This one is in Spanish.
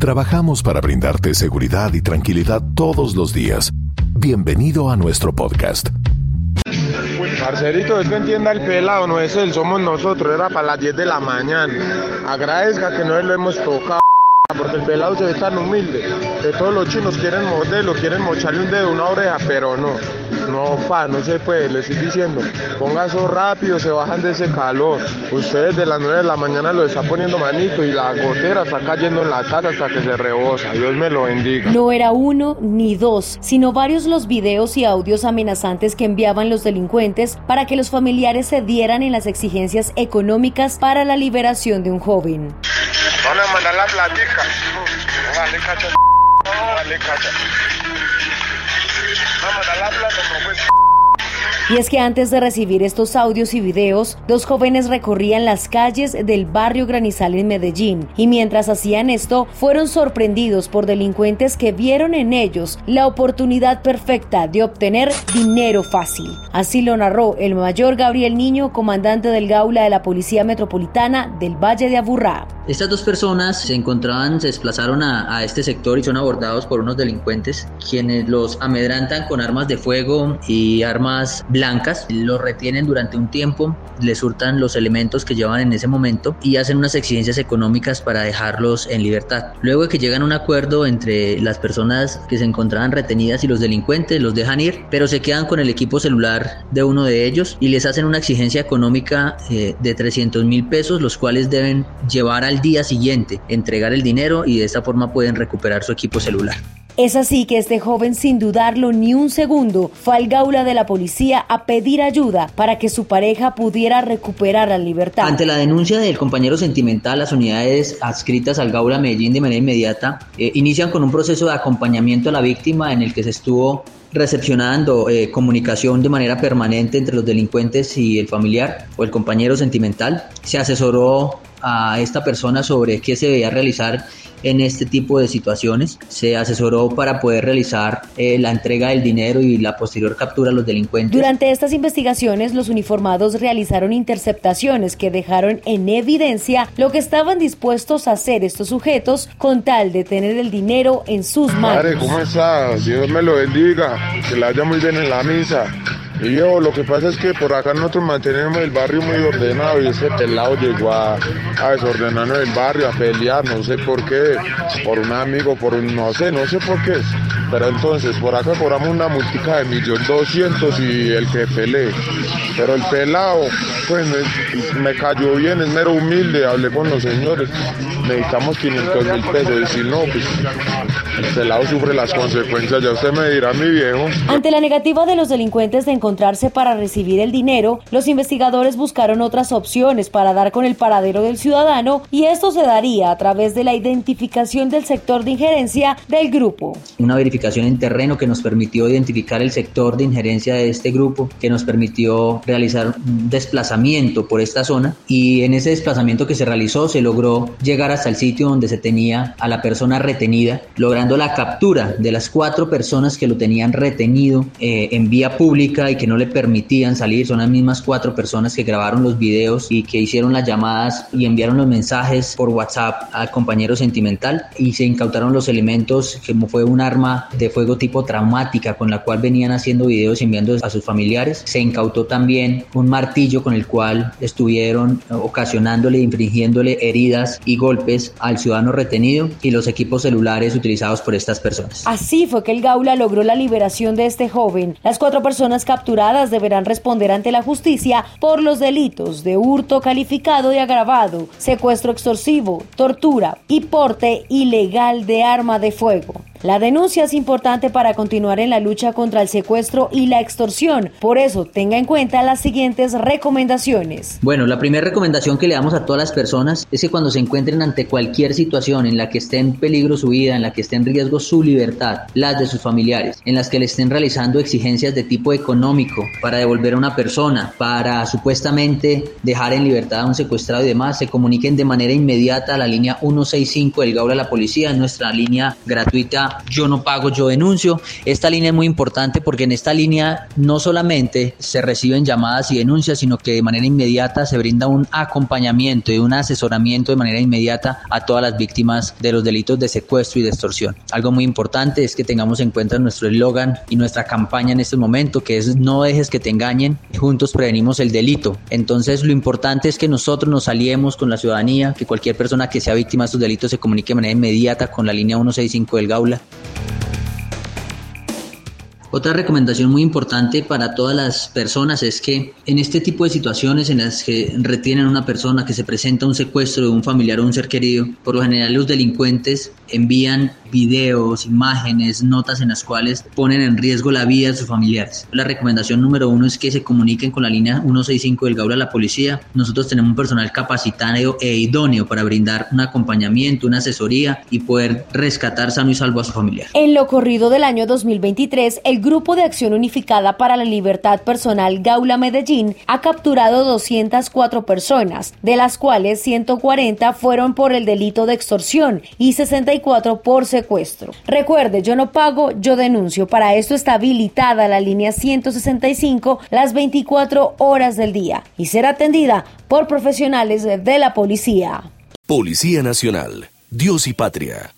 Trabajamos para brindarte seguridad y tranquilidad todos los días. Bienvenido a nuestro podcast. Marcelito, es que entienda el pelado, no es él, somos nosotros, era para las 10 de la mañana. Agradezca que no lo hemos tocado, porque el pelado se ve tan humilde, que todos los chinos quieren modelo, quieren mocharle un dedo, una oreja, pero no. No, pa, no se puede, le estoy diciendo, ponga eso rápido, se bajan de ese calor. Ustedes de las 9 de la mañana lo está poniendo manito y la gotera está cayendo en la casa hasta que se rebosa. Dios me lo bendiga. No era uno ni dos, sino varios los videos y audios amenazantes que enviaban los delincuentes para que los familiares se dieran en las exigencias económicas para la liberación de un joven. Van a mandar la platica. Vale, cacha. Vale, cacha. Vamos a la plata, no pues. Y es que antes de recibir estos audios y videos, dos jóvenes recorrían las calles del barrio Granizal en Medellín y mientras hacían esto fueron sorprendidos por delincuentes que vieron en ellos la oportunidad perfecta de obtener dinero fácil. Así lo narró el mayor Gabriel Niño, comandante del Gaula de la Policía Metropolitana del Valle de Aburrá. Estas dos personas se encontraban, se desplazaron a, este sector y son abordados por unos delincuentes quienes los amedrantan con armas de fuego y armas blancas, los retienen durante un tiempo, les hurtan los elementos que llevan en ese momento y hacen unas exigencias económicas para dejarlos en libertad. Luego de que llegan a un acuerdo entre las personas que se encontraban retenidas y los delincuentes, los dejan ir, pero se quedan con el equipo celular de uno de ellos y les hacen una exigencia económica eh, de 300 mil pesos, los cuales deben llevar al día siguiente, entregar el dinero y de esta forma pueden recuperar su equipo celular. Es así que este joven, sin dudarlo ni un segundo, fue al gaula de la policía a pedir ayuda para que su pareja pudiera recuperar la libertad. Ante la denuncia del compañero sentimental, las unidades adscritas al gaula Medellín de manera inmediata eh, inician con un proceso de acompañamiento a la víctima en el que se estuvo recepcionando eh, comunicación de manera permanente entre los delincuentes y el familiar o el compañero sentimental. Se asesoró a esta persona sobre qué se debía realizar en este tipo de situaciones. Se asesoró para poder realizar eh, la entrega del dinero y la posterior captura a los delincuentes. Durante estas investigaciones, los uniformados realizaron interceptaciones que dejaron en evidencia lo que estaban dispuestos a hacer estos sujetos con tal de tener el dinero en sus manos. Padre, ¿cómo estás? Dios me lo bendiga. Que la haya muy bien en la misa. Y yo, lo que pasa es que por acá nosotros mantenemos el barrio muy ordenado y ese pelado llegó a, a desordenarnos el barrio, a pelear, no sé por qué, por un amigo, por un, no sé, no sé por qué. Pero entonces, por acá cobramos una multica de millón doscientos y el que peleé. Pero el pelado, pues me, me, cayó bien, es mero humilde, hablé con los señores, necesitamos 500 mil pesos y si no, pues el pelado sufre las consecuencias, ya usted me dirá, mi viejo. Ante la negativa de los delincuentes de encontrarse para recibir el dinero, los investigadores buscaron otras opciones para dar con el paradero del ciudadano y esto se daría a través de la identificación del sector de injerencia del grupo. Una verificación en terreno que nos permitió identificar el sector de injerencia de este grupo, que nos permitió realizar un desplazamiento por esta zona y en ese desplazamiento que se realizó se logró llegar hasta el sitio donde se tenía a la persona retenida, logrando la captura de las cuatro personas que lo tenían retenido eh, en vía pública y que no le permitían salir. Son las mismas cuatro personas que grabaron los videos y que hicieron las llamadas y enviaron los mensajes por WhatsApp al compañero sentimental y se incautaron los elementos como fue un arma de fuego tipo traumática con la cual venían haciendo videos y enviando a sus familiares. Se incautó también un martillo con el cual estuvieron ocasionándole, infringiéndole heridas y golpes al ciudadano retenido y los equipos celulares utilizados por estas personas. Así fue que el Gaula logró la liberación de este joven. Las cuatro personas capturadas deberán responder ante la justicia por los delitos de hurto calificado y agravado, secuestro extorsivo, tortura y porte ilegal de arma de fuego. La denuncia es importante para continuar en la lucha contra el secuestro y la extorsión. Por eso, tenga en cuenta las siguientes recomendaciones. Bueno, la primera recomendación que le damos a todas las personas es que cuando se encuentren ante cualquier situación en la que esté en peligro su vida, en la que esté en riesgo su libertad, las de sus familiares, en las que le estén realizando exigencias de tipo económico para devolver a una persona, para supuestamente dejar en libertad a un secuestrado y demás, se comuniquen de manera inmediata a la línea 165 del Gaula de la Policía, nuestra línea gratuita Yo no pago, yo denuncio. Esta línea es muy importante porque en esta línea no solamente se reciben llamadas y denuncias, sino que de manera inmediata se brinda un acompañamiento y un asesoramiento de manera inmediata a todas las víctimas de los delitos de secuestro y de extorsión. Algo muy importante es que tengamos en cuenta nuestro eslogan y nuestra campaña en este momento, que es no dejes que te engañen, juntos prevenimos el delito. Entonces lo importante es que nosotros nos aliemos con la ciudadanía, que cualquier persona que sea víctima de estos delitos se comunique de manera inmediata con la línea 165 del Gaula. Otra recomendación muy importante para todas las personas es que en este tipo de situaciones en las que retienen a una persona, que se presenta un secuestro de un familiar o un ser querido, por lo general los delincuentes envían videos, imágenes, notas en las cuales ponen en riesgo la vida de sus familiares. La recomendación número uno es que se comuniquen con la línea 165 del Gaula a la policía. Nosotros tenemos un personal capacitado e idóneo para brindar un acompañamiento, una asesoría y poder rescatar sano y salvo a su familiar. En lo corrido del año 2023, el Grupo de Acción Unificada para la Libertad Personal Gaula Medellín ha capturado 204 personas, de las cuales 140 fueron por el delito de extorsión y 64 por Recuerde, yo no pago, yo denuncio. Para esto está habilitada la línea 165 las 24 horas del día y será atendida por profesionales de la policía. Policía Nacional, Dios y Patria.